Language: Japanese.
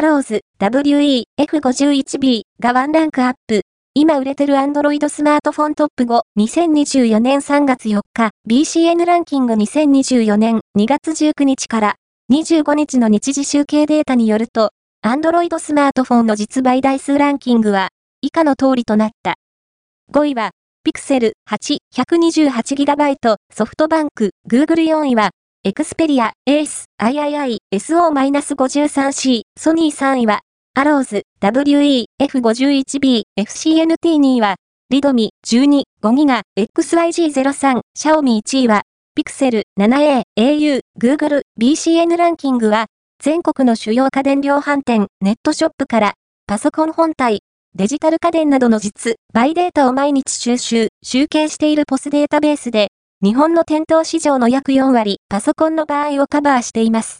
アローズ WE-F51B がワンランクアップ。今売れてる Android スマートフォントップ5、2024年3月4日、BCN ランキング2024年2月19日から25日の日時集計データによると、Android スマートフォンの実売台数ランキングは以下の通りとなった。5位は、Pixel 8、128GB ソフトバンク、Google 4位は、Xperia、Ace、III、SO-53C、ソニー3位は、 arrows、We、F51B、FCNT2 位は、 Redmi、12、5G、XYG03、シャオミ1位は、 Pixel、7A、au、Google、BCN ランキングは、全国の主要家電量販店、ネットショップから、パソコン本体、デジタル家電などの実売データを毎日収集、集計している POS データベースで、日本の店頭市場の約4割、パソコンの場合をカバーしています。